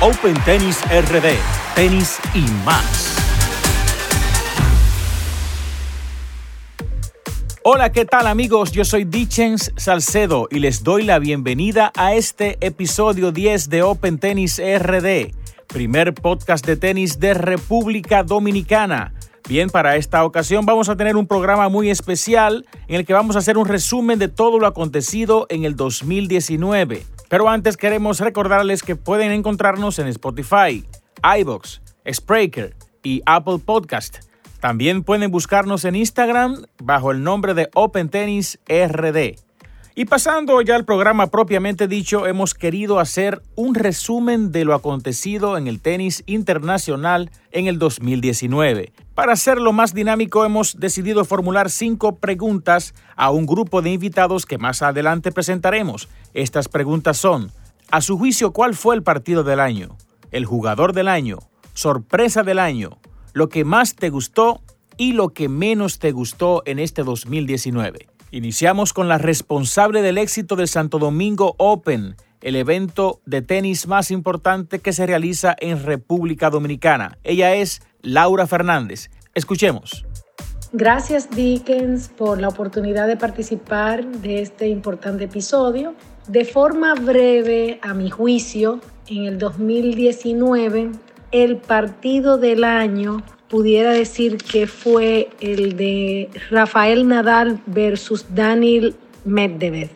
Open Tennis RD, tenis y más. Hola, ¿qué tal amigos? Yo soy Dichens Salcedo y les doy la bienvenida a este episodio 10 de Open Tennis RD, primer podcast de tenis de República Dominicana. Bien, para esta ocasión vamos a tener un programa muy especial en el que vamos a hacer un resumen de todo lo acontecido en el 2019. Pero antes queremos recordarles que pueden encontrarnos en Spotify, iBox, Spreaker y Apple Podcast. También pueden buscarnos en Instagram bajo el nombre de Open Tennis RD. Y pasando ya al programa propiamente dicho, hemos querido hacer un resumen de lo acontecido en el tenis internacional en el 2019. Para hacerlo más dinámico, hemos decidido formular cinco preguntas a un grupo de invitados que más adelante presentaremos. Estas preguntas son, a su juicio, ¿cuál fue el partido del año? ¿El jugador del año? ¿Sorpresa del año? ¿Lo que más te gustó y lo que menos te gustó en este 2019? Iniciamos con la responsable del éxito del Santo Domingo Open, el evento de tenis más importante que se realiza en República Dominicana. Ella es Laura Fernández. Escuchemos. Gracias Dickens por la oportunidad de participar de este importante episodio. De forma breve, a mi juicio, en el 2019, el partido del año pudiera decir que fue el de Rafael Nadal versus Daniel Medvedev,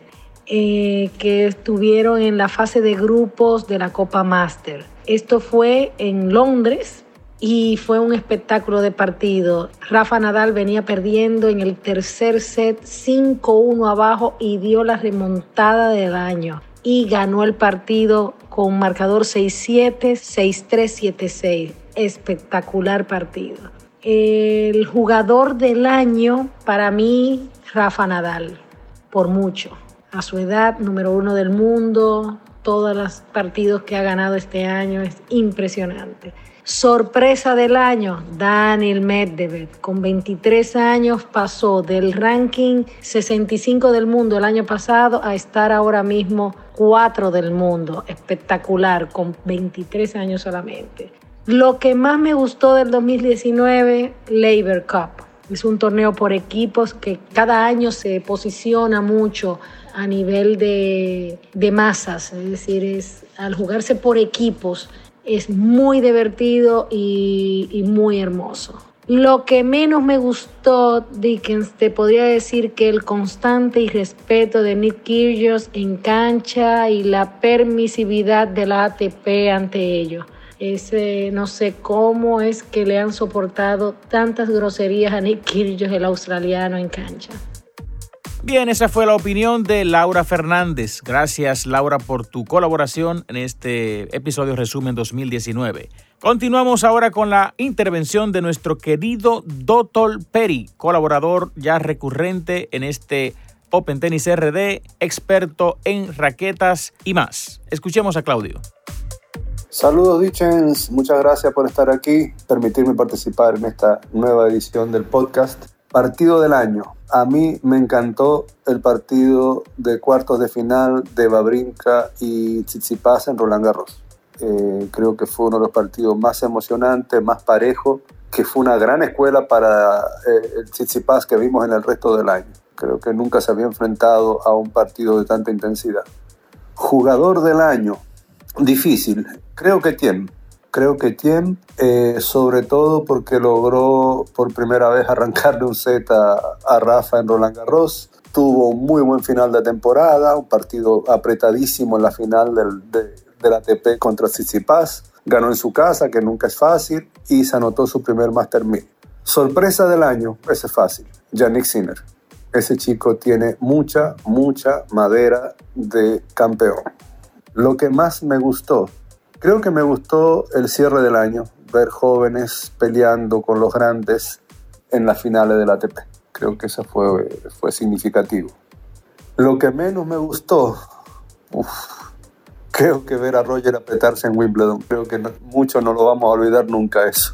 eh, que estuvieron en la fase de grupos de la Copa Master. Esto fue en Londres y fue un espectáculo de partido. Rafa Nadal venía perdiendo en el tercer set 5-1 abajo y dio la remontada del año y ganó el partido con marcador 6-7, 6-3, 7-6 espectacular partido. El jugador del año, para mí, Rafa Nadal, por mucho. A su edad, número uno del mundo, todos los partidos que ha ganado este año es impresionante. Sorpresa del año, Daniel Medvedev. Con 23 años pasó del ranking 65 del mundo el año pasado a estar ahora mismo 4 del mundo. Espectacular, con 23 años solamente. Lo que más me gustó del 2019, Labor Cup. Es un torneo por equipos que cada año se posiciona mucho a nivel de, masas, es decir, es, al jugarse por equipos es muy divertido y, muy hermoso. Lo que menos me gustó, Dickens, te podría decir que el constante irrespeto de Nick Kyrgios en cancha y la permisividad de la ATP ante ello. Ese, no sé cómo es que le han soportado tantas groserías a Nick Kyrgios, el australiano, en cancha. Bien, esa fue la opinión de Laura Fernández. Gracias, Laura, por tu colaboración en este episodio resumen 2019. Continuamos ahora con la intervención de nuestro querido Dotol Perry, colaborador ya recurrente en este Open Tennis RD, experto en raquetas y más. Escuchemos a Claudio. Saludos Dichens, muchas gracias por estar aquí, permitirme participar en esta nueva edición del podcast. Partido del año. A mí me encantó el partido de cuartos de final de Babrinka y Tsitsipas en Roland Garros. Eh, creo que fue uno de los partidos más emocionantes, más parejo, que fue una gran escuela para eh, el Tsitsipas que vimos en el resto del año. Creo que nunca se había enfrentado a un partido de tanta intensidad. Jugador del año. Difícil. Creo que Tiem. Creo que Tiem, eh, sobre todo porque logró por primera vez arrancarle un set a, Rafa en Roland Garros. Tuvo un muy buen final de temporada, un partido apretadísimo en la final del, de, del ATP contra Tsitsipas. Ganó en su casa, que nunca es fácil, y se anotó su primer Master 1000. Sorpresa del año, ese es fácil, Yannick Sinner. Ese chico tiene mucha, mucha madera de campeón. Lo que más me gustó Creo que me gustó el cierre del año, ver jóvenes peleando con los grandes en las finales del ATP. Creo que eso fue, fue significativo. Lo que menos me gustó, creo que ver a Roger apretarse en Wimbledon. Creo que mucho no lo vamos a olvidar nunca eso.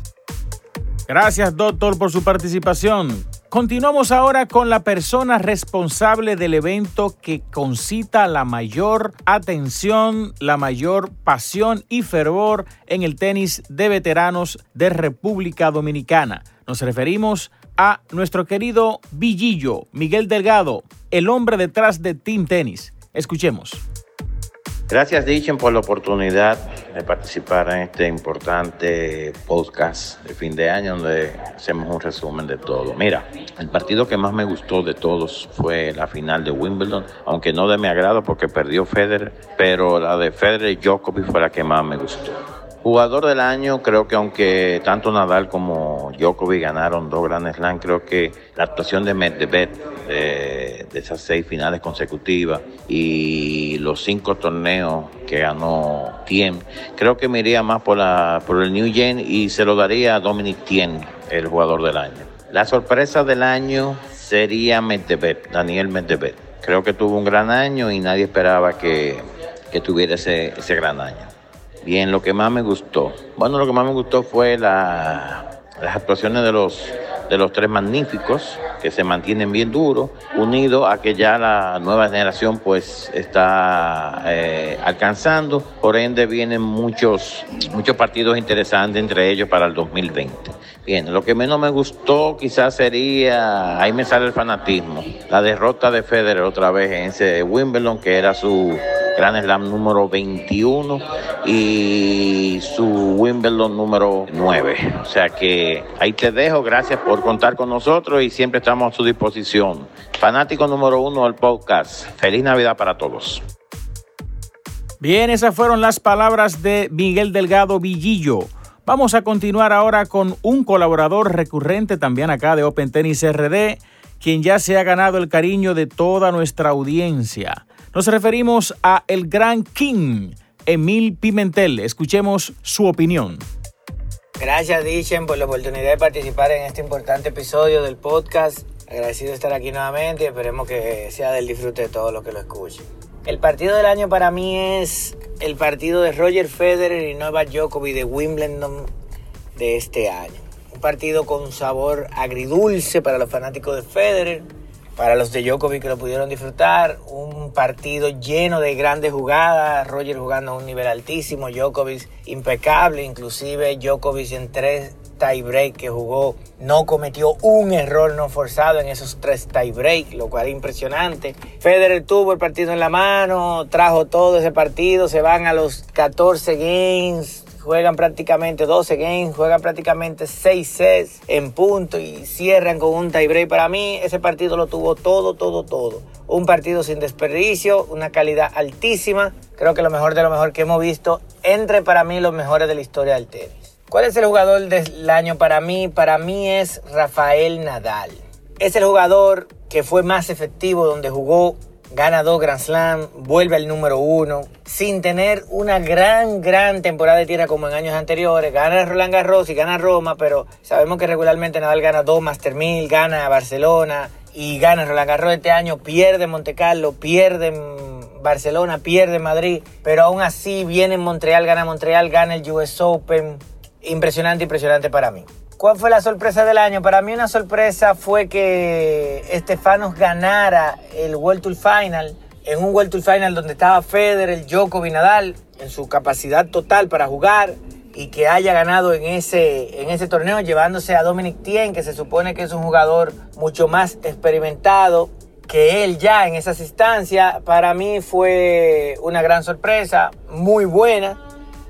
Gracias, doctor, por su participación. Continuamos ahora con la persona responsable del evento que concita la mayor atención, la mayor pasión y fervor en el tenis de veteranos de República Dominicana. Nos referimos a nuestro querido Villillo, Miguel Delgado, el hombre detrás de Team Tenis. Escuchemos. Gracias, Dichen, por la oportunidad participar en este importante podcast de fin de año donde hacemos un resumen de todo. Mira, el partido que más me gustó de todos fue la final de Wimbledon, aunque no de mi agrado porque perdió Federer, pero la de Federer y Djokovic fue la que más me gustó. Jugador del año, creo que aunque tanto Nadal como Djokovic ganaron dos Grand Slam, creo que la actuación de Medvedev de, de esas seis finales consecutivas y los cinco torneos que ganó Tien, creo que me iría más por, la, por el New Gen y se lo daría a Dominic Tien, el jugador del año. La sorpresa del año sería Medvedev, Daniel Medvedev. Creo que tuvo un gran año y nadie esperaba que, que tuviera ese, ese gran año. Bien, lo que más me gustó. Bueno, lo que más me gustó fue la, las actuaciones de los, de los tres magníficos, que se mantienen bien duros, unidos a que ya la nueva generación pues está eh, alcanzando. Por ende vienen muchos, muchos partidos interesantes entre ellos para el 2020. Bien, lo que menos me gustó quizás sería, ahí me sale el fanatismo, la derrota de Federer otra vez en ese Wimbledon, que era su Grand Slam número 21 y su Wimbledon número 9. O sea que ahí te dejo, gracias por contar con nosotros y siempre estamos a su disposición. Fanático número uno del podcast. Feliz Navidad para todos. Bien, esas fueron las palabras de Miguel Delgado Villillo. Vamos a continuar ahora con un colaborador recurrente también acá de Open Tennis RD, quien ya se ha ganado el cariño de toda nuestra audiencia. Nos referimos a el Gran King, Emil Pimentel. Escuchemos su opinión. Gracias, Dichen, por la oportunidad de participar en este importante episodio del podcast. Agradecido de estar aquí nuevamente y esperemos que sea del disfrute de todos los que lo escuchen. El partido del año para mí es el partido de Roger Federer y Novak Djokovic de Wimbledon de este año. Un partido con sabor agridulce para los fanáticos de Federer, para los de Djokovic que lo pudieron disfrutar. Un partido lleno de grandes jugadas, Roger jugando a un nivel altísimo, Djokovic impecable, inclusive Djokovic en tres tiebreak que jugó no cometió un error no forzado en esos tres tiebreak, lo cual es impresionante. Federer tuvo el partido en la mano, trajo todo ese partido, se van a los 14 games, juegan prácticamente 12 games, juegan prácticamente 6 sets en punto y cierran con un tiebreak. Para mí ese partido lo tuvo todo, todo, todo. Un partido sin desperdicio, una calidad altísima. Creo que lo mejor de lo mejor que hemos visto entre para mí los mejores de la historia del tenis. ¿Cuál es el jugador del año para mí? Para mí es Rafael Nadal. Es el jugador que fue más efectivo donde jugó, gana dos Grand Slam, vuelve al número uno, sin tener una gran, gran temporada de tierra como en años anteriores. Gana Roland Garros y gana Roma, pero sabemos que regularmente Nadal gana dos Master 1000, gana Barcelona y gana Roland Garros este año, pierde Monte Carlo, pierde Barcelona, pierde Madrid, pero aún así viene en Montreal, gana Montreal, gana el US Open, impresionante, impresionante para mí. ¿Cuál fue la sorpresa del año? Para mí una sorpresa fue que Estefanos ganara el World Tour Final, en un World Tour Final donde estaba Federer, Djokovic, Nadal, en su capacidad total para jugar y que haya ganado en ese, en ese torneo llevándose a Dominic Thiem, que se supone que es un jugador mucho más experimentado que él ya en esas instancias. Para mí fue una gran sorpresa, muy buena.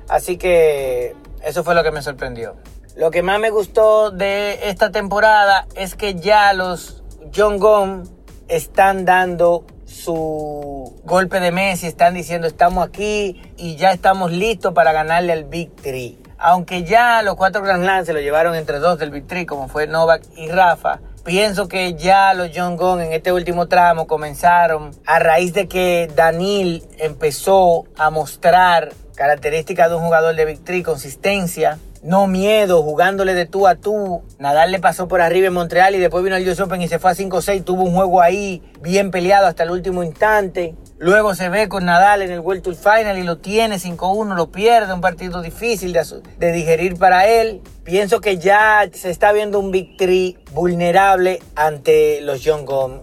Así que eso fue lo que me sorprendió. Lo que más me gustó de esta temporada es que ya los John Gong están dando su golpe de Messi, están diciendo estamos aquí y ya estamos listos para ganarle al Big Three. Aunque ya los cuatro Grand Slam se lo llevaron entre dos del Big Three, como fue Novak y Rafa, pienso que ya los John Gong en este último tramo comenzaron a raíz de que Daniel empezó a mostrar características de un jugador de Big Three, consistencia, no miedo, jugándole de tú a tú. Nadal le pasó por arriba en Montreal y después vino al US Open y se fue a 5-6. Tuvo un juego ahí bien peleado hasta el último instante. Luego se ve con Nadal en el World Tour Final y lo tiene 5-1, lo pierde, un partido difícil de, digerir para él. Pienso que ya se está viendo un victory vulnerable ante los John Gom.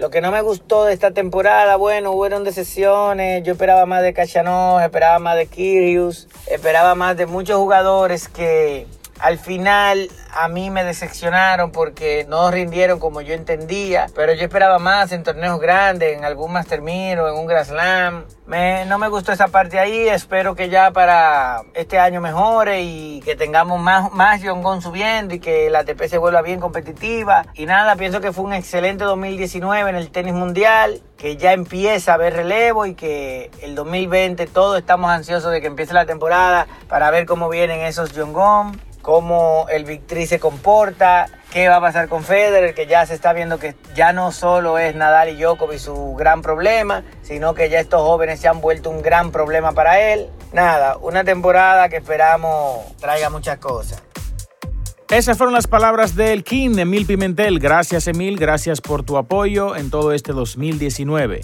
Lo que no me gustó de esta temporada, bueno, hubo decisiones, yo esperaba más de Cachanov, esperaba más de Kyrgios, esperaba más de muchos jugadores que al final a mí me decepcionaron porque no rindieron como yo entendía, pero yo esperaba más en torneos grandes, en algún Master Miro, en un Grand Slam. Me, no me gustó esa parte ahí, espero que ya para este año mejore y que tengamos más, más John subiendo y que la ATP se vuelva bien competitiva. Y nada, pienso que fue un excelente 2019 en el tenis mundial, que ya empieza a haber relevo y que el 2020 todos estamos ansiosos de que empiece la temporada para ver cómo vienen esos John cómo el Victory se comporta, qué va a pasar con Federer, que ya se está viendo que ya no solo es Nadal y Djokovic su gran problema, sino que ya estos jóvenes se han vuelto un gran problema para él. Nada, una temporada que esperamos traiga muchas cosas. Esas fueron las palabras del King, Emil Pimentel. Gracias Emil, gracias por tu apoyo en todo este 2019.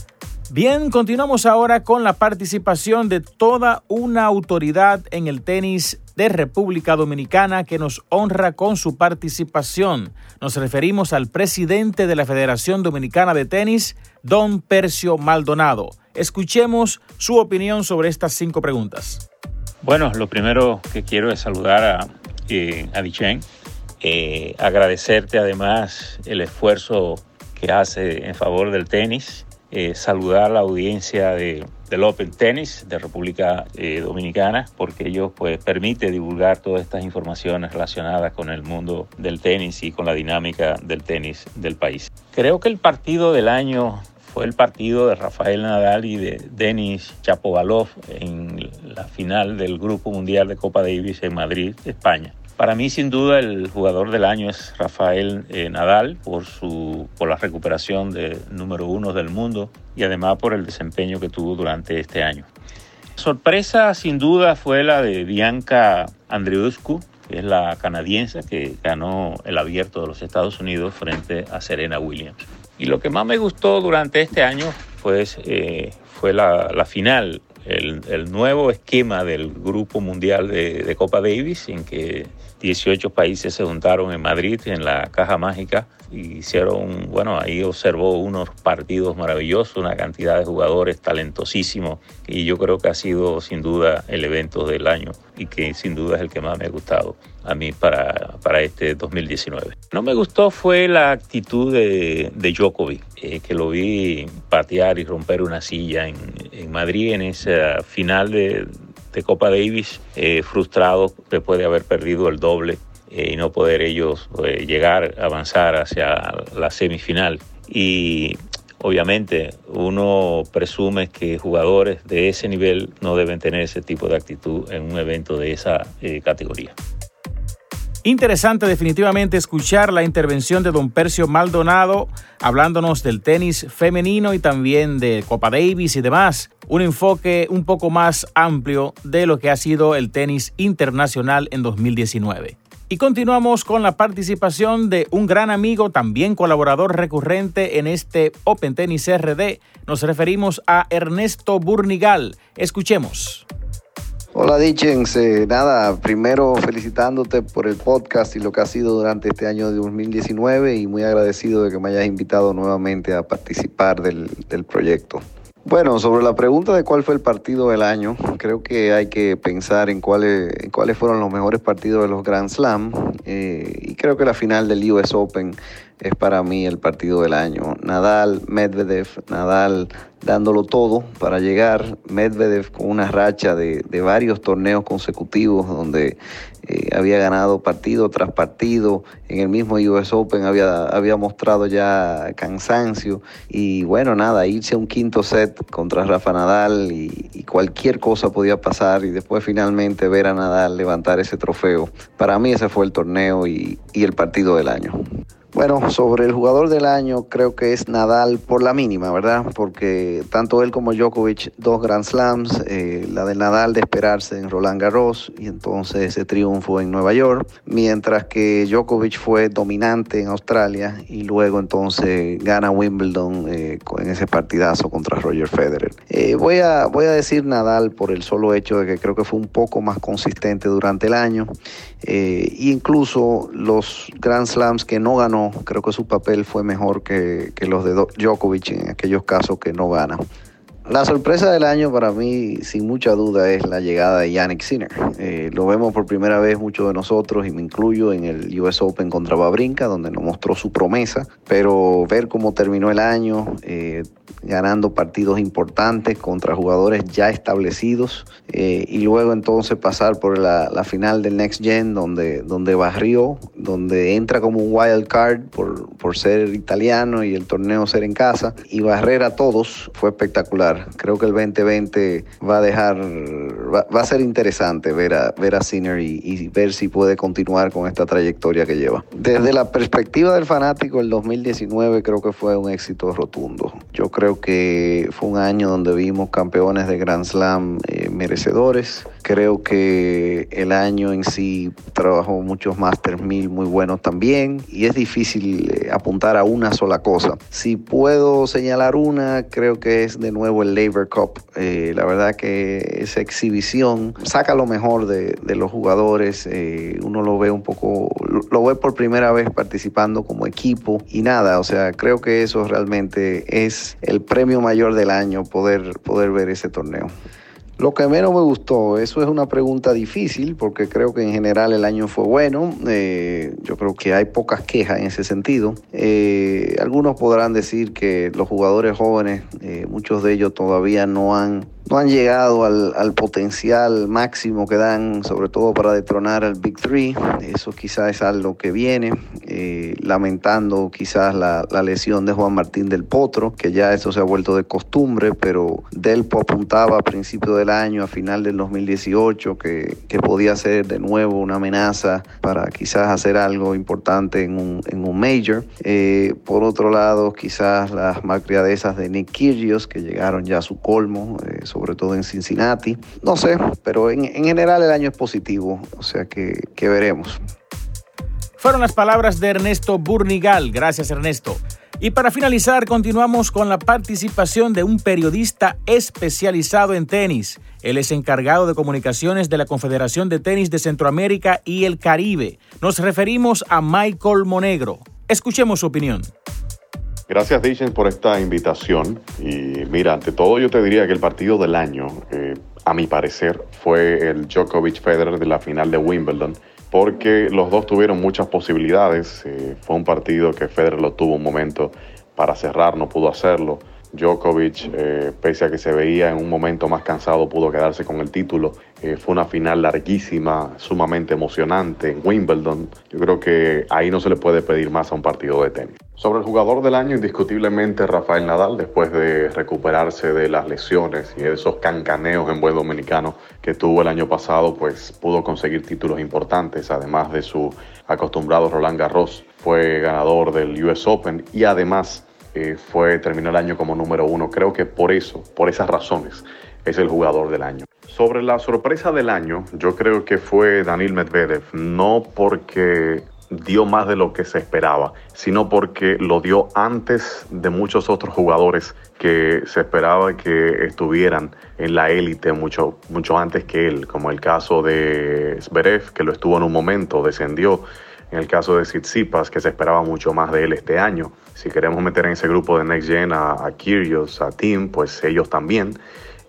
Bien, continuamos ahora con la participación de toda una autoridad en el tenis de República Dominicana que nos honra con su participación. Nos referimos al presidente de la Federación Dominicana de Tenis, don Percio Maldonado. Escuchemos su opinión sobre estas cinco preguntas. Bueno, lo primero que quiero es saludar a, eh, Dichen, eh, agradecerte además el esfuerzo que hace en favor del tenis eh, saludar a la audiencia de, del Open Tennis de República eh, Dominicana, porque ellos pues permite divulgar todas estas informaciones relacionadas con el mundo del tenis y con la dinámica del tenis del país. Creo que el partido del año fue el partido de Rafael Nadal y de Denis Chapovalov en la final del Grupo Mundial de Copa Davis en Madrid, España. Para mí, sin duda, el jugador del año es Rafael eh, Nadal por, su, por la recuperación de número uno del mundo y además por el desempeño que tuvo durante este año. Sorpresa, sin duda, fue la de Bianca Andreescu, que es la canadiense que ganó el abierto de los Estados Unidos frente a Serena Williams. Y lo que más me gustó durante este año pues, eh, fue la, la final el, nuevo esquema del Grupo Mundial de, de, Copa Davis, en que 18 países se juntaron en Madrid, en la Caja Mágica, hicieron, bueno, ahí observó unos partidos maravillosos, una cantidad de jugadores talentosísimos, y yo creo que ha sido sin duda el evento del año y que sin duda es el que más me ha gustado a mí para, para este 2019. No me gustó fue la actitud de, de Djokovic, eh, que lo vi patear y romper una silla en, en Madrid en esa final de, de Copa Davis, eh, frustrado después de haber perdido el doble eh, y no poder ellos eh, llegar, avanzar hacia la semifinal. Y obviamente uno presume que jugadores de ese nivel no deben tener ese tipo de actitud en un evento de esa categoría. Interesante definitivamente escuchar la intervención de don Percio Maldonado hablándonos del tenis femenino y también de Copa Davis y demás. Un enfoque un poco más amplio de lo que ha sido el tenis internacional en 2019. Y continuamos con la participación de un gran amigo, también colaborador recurrente en este Open Tennis RD. Nos referimos a Ernesto Burnigal. Escuchemos. Hola Dichens, nada, primero felicitándote por el podcast y lo que ha sido durante este año de 2019 y muy agradecido de que me hayas invitado nuevamente a participar del proyecto. Bueno, sobre la pregunta de cuál fue el partido del año, creo que hay que pensar en cuáles, cuáles fueron los mejores partidos de los Grand Slam eh, y creo que la final del US Open es para mí el partido del año. Nadal, Medvedev, Nadal dándolo todo para llegar, Medvedev con una racha de, varios torneos consecutivos donde eh, había ganado partido tras partido, en el mismo US Open había, había mostrado ya cansancio y bueno, nada, irse a un quinto set contra Rafa Nadal y, y cualquier cosa podía pasar y después finalmente ver a Nadal levantar ese trofeo. Para mí ese fue el torneo y, y el partido del año. Bueno, sobre el jugador del año creo que es Nadal por la mínima, ¿verdad? Porque tanto él como Djokovic, dos Grand Slams, eh, la de Nadal de esperarse en Roland Garros y entonces ese triunfo en Nueva York, mientras que Djokovic fue dominante en Australia y luego entonces gana Wimbledon eh, en ese partidazo contra Roger Federer. Eh, voy, a, voy a decir Nadal por el solo hecho de que creo que fue un poco más consistente durante el año. Incluso los Grand Slams que no ganó, creo que su papel fue mejor que, que los de Djokovic en aquellos casos que no gana. La sorpresa del año para mí, sin mucha duda, es la llegada de Yannick Sinner. Eh, lo vemos por primera vez muchos de nosotros, y me incluyo, en el US Open contra Babrinka, donde nos mostró su promesa. Pero ver cómo terminó el año, eh, ganando partidos importantes contra jugadores ya establecidos, eh, y luego entonces pasar por la, final del Next Gen, donde, donde barrió, donde entra como un wild card por, por ser italiano y el torneo ser en casa, y barrer a todos, fue espectacular. Creo que el 2020 va a dejar, va, a ser interesante ver a, ver a Sinner y, ver si puede continuar con esta trayectoria que lleva. Desde la perspectiva del fanático, el 2019 creo que fue un éxito rotundo. Yo creo que fue un año donde vimos campeones de Grand Slam eh, merecedores. Creo que el año en sí trabajó muchos Masters 1000 muy buenos también y es difícil eh, apuntar a una sola cosa. Si puedo señalar una, creo que es de nuevo el Labor Cup. Eh, la verdad que esa exhibición saca lo mejor de, los jugadores. Eh, uno lo ve un poco, lo ve por primera vez participando como equipo y nada, o sea, creo que eso realmente es el premio mayor del año, poder, poder ver ese torneo. Lo que menos me gustó, eso es una pregunta difícil porque creo que en general el año fue bueno. Eh, yo creo que hay pocas quejas en ese sentido. algunos podrán decir que los jugadores jóvenes, muchos de ellos todavía no han no han llegado al, potencial máximo que dan, sobre todo para detronar al Big Three. Eso quizás es algo que viene, eh, lamentando quizás la, lesión de Juan Martín del Potro, que ya eso se ha vuelto de costumbre, pero Delpo apuntaba a principio del año, a final del 2018, que, que podía ser de nuevo una amenaza para quizás hacer algo importante en un, en un major. Eh, por otro lado, quizás las malcriadezas de Nick Kyrgios, que llegaron ya a su colmo. Eh, sobre todo en Cincinnati. No sé, pero en, general el año es positivo, o sea que, veremos. Fueron las palabras de Ernesto Burnigal. Gracias, Ernesto. Y para finalizar, continuamos con la participación de un periodista especializado en tenis. Él es encargado de comunicaciones de la Confederación de Tenis de Centroamérica y el Caribe. Nos referimos a Michael Monegro. Escuchemos su opinión. Gracias, Dichen, por esta invitación. Y mira, ante todo yo te diría que el partido del año, eh, a mi parecer, fue el Djokovic Federer de la final de Wimbledon, porque los dos tuvieron muchas posibilidades. Eh, fue un partido que Federer lo tuvo un momento para cerrar, no pudo hacerlo. Djokovic, eh, pese a que se veía en un momento más cansado, pudo quedarse con el título. Eh, fue una final larguísima, sumamente emocionante en Wimbledon. Yo creo que ahí no se le puede pedir más a un partido de tenis. Sobre el jugador del año, indiscutiblemente Rafael Nadal, después de recuperarse de las lesiones y de esos cancaneos en buen dominicano que tuvo el año pasado, pues pudo conseguir títulos importantes, además de su acostumbrado Roland Garros. Fue ganador del US Open y además eh, fue, terminó el año como número uno. Creo que por eso, por esas razones, es el jugador del año. Sobre la sorpresa del año, yo creo que fue Daniel Medvedev, no porque dio más de lo que se esperaba, sino porque lo dio antes de muchos otros jugadores que se esperaba que estuvieran en la élite mucho, mucho antes que él, como el caso de Zverev, que lo estuvo en un momento, descendió, en el caso de Tsitsipas, que se esperaba mucho más de él este año. Si queremos meter en ese grupo de Next Gen a, a Kyrgios, a Tim, pues ellos también.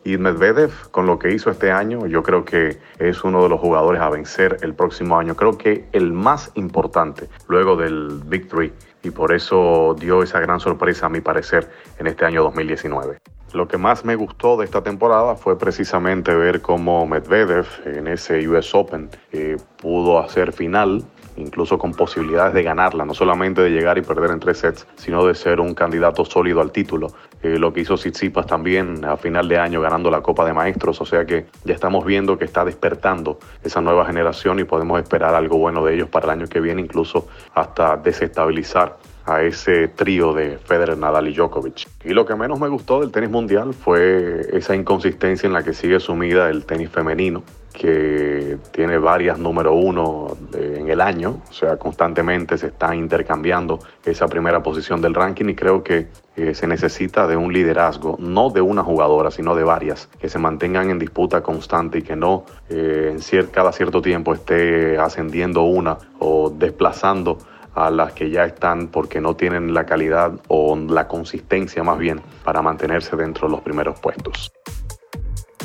Y Medvedev, con lo que hizo este año, yo creo que es uno de los jugadores a vencer el próximo año. Creo que el más importante luego del Victory. Y por eso dio esa gran sorpresa, a mi parecer, en este año 2019. Lo que más me gustó de esta temporada fue precisamente ver cómo Medvedev en ese US Open eh, pudo hacer final incluso con posibilidades de ganarla, no solamente de llegar y perder en tres sets, sino de ser un candidato sólido al título. Eh, lo que hizo Tsitsipas también a final de año ganando la Copa de Maestros, o sea que ya estamos viendo que está despertando esa nueva generación y podemos esperar algo bueno de ellos para el año que viene, incluso hasta desestabilizar a ese trío de Federer, Nadal y Djokovic. Y lo que menos me gustó del tenis mundial fue esa inconsistencia en la que sigue sumida el tenis femenino que tiene varias número uno en el año, o sea, constantemente se está intercambiando esa primera posición del ranking y creo que eh, se necesita de un liderazgo, no de una jugadora, sino de varias, que se mantengan en disputa constante y que no eh, en cada cierto tiempo esté ascendiendo una o desplazando a las que ya están porque no tienen la calidad o la consistencia más bien para mantenerse dentro de los primeros puestos.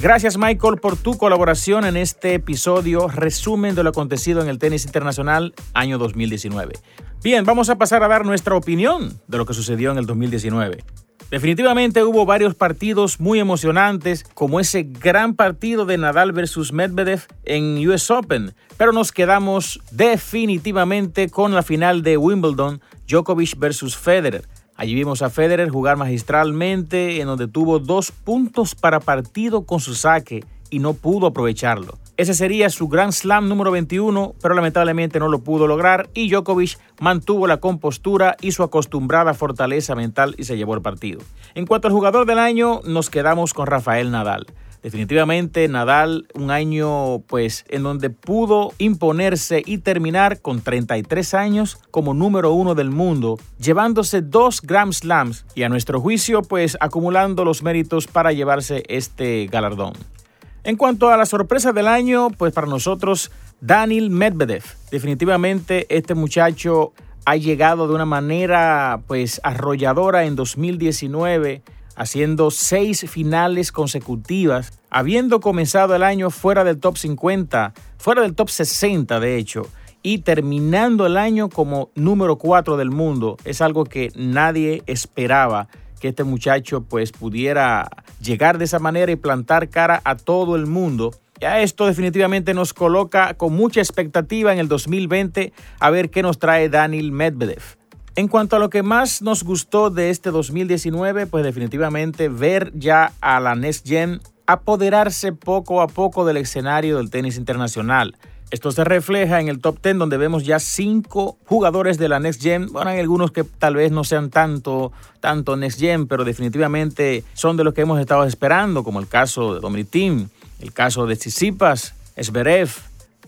Gracias Michael por tu colaboración en este episodio resumen de lo acontecido en el tenis internacional año 2019. Bien, vamos a pasar a dar nuestra opinión de lo que sucedió en el 2019. Definitivamente hubo varios partidos muy emocionantes, como ese gran partido de Nadal versus Medvedev en US Open, pero nos quedamos definitivamente con la final de Wimbledon, Djokovic versus Federer. Allí vimos a Federer jugar magistralmente, en donde tuvo dos puntos para partido con su saque y no pudo aprovecharlo. Ese sería su Grand Slam número 21, pero lamentablemente no lo pudo lograr y Djokovic mantuvo la compostura y su acostumbrada fortaleza mental y se llevó el partido. En cuanto al jugador del año, nos quedamos con Rafael Nadal. Definitivamente Nadal un año pues en donde pudo imponerse y terminar con 33 años como número uno del mundo, llevándose dos Grand Slams y a nuestro juicio pues acumulando los méritos para llevarse este galardón. En cuanto a la sorpresa del año, pues para nosotros Daniel Medvedev. Definitivamente este muchacho ha llegado de una manera pues arrolladora en 2019 haciendo seis finales consecutivas, habiendo comenzado el año fuera del top 50, fuera del top 60 de hecho, y terminando el año como número 4 del mundo. Es algo que nadie esperaba que este muchacho pues pudiera llegar de esa manera y plantar cara a todo el mundo. Ya esto definitivamente nos coloca con mucha expectativa en el 2020 a ver qué nos trae Daniel Medvedev. En cuanto a lo que más nos gustó de este 2019, pues definitivamente ver ya a la Next Gen apoderarse poco a poco del escenario del tenis internacional. Esto se refleja en el top 10 donde vemos ya cinco jugadores de la Next Gen. Bueno, hay algunos que tal vez no sean tanto, tanto Next Gen, pero definitivamente son de los que hemos estado esperando, como el caso de Dominic Thiem, el caso de Tsitsipas, Zverev,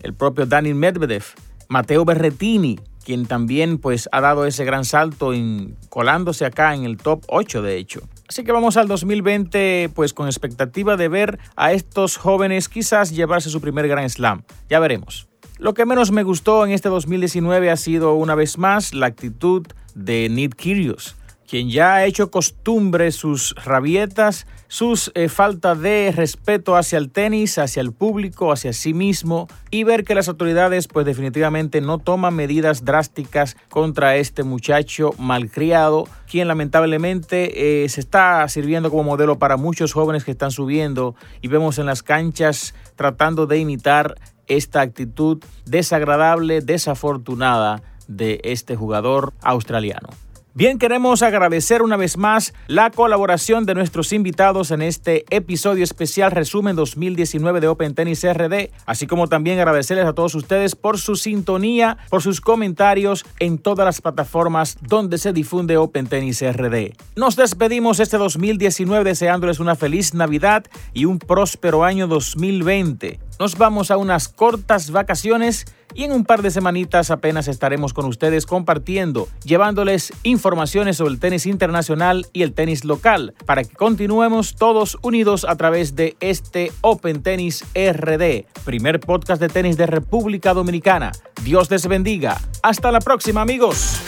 el propio Daniel Medvedev, Matteo Berretini, quien también pues ha dado ese gran salto en, colándose acá en el top 8 de hecho. Así que vamos al 2020 pues con expectativa de ver a estos jóvenes quizás llevarse su primer Grand Slam. Ya veremos. Lo que menos me gustó en este 2019 ha sido una vez más la actitud de Nick Kyrgios quien ya ha hecho costumbre sus rabietas, sus eh, falta de respeto hacia el tenis, hacia el público, hacia sí mismo y ver que las autoridades pues definitivamente no toman medidas drásticas contra este muchacho malcriado, quien lamentablemente eh, se está sirviendo como modelo para muchos jóvenes que están subiendo y vemos en las canchas tratando de imitar esta actitud desagradable, desafortunada de este jugador australiano. Bien, queremos agradecer una vez más la colaboración de nuestros invitados en este episodio especial resumen 2019 de Open Tennis RD, así como también agradecerles a todos ustedes por su sintonía, por sus comentarios en todas las plataformas donde se difunde Open Tennis RD. Nos despedimos este 2019 deseándoles una feliz Navidad y un próspero año 2020. Nos vamos a unas cortas vacaciones y en un par de semanitas apenas estaremos con ustedes compartiendo, llevándoles informaciones sobre el tenis internacional y el tenis local, para que continuemos todos unidos a través de este Open Tennis RD, primer podcast de tenis de República Dominicana. Dios les bendiga. Hasta la próxima amigos.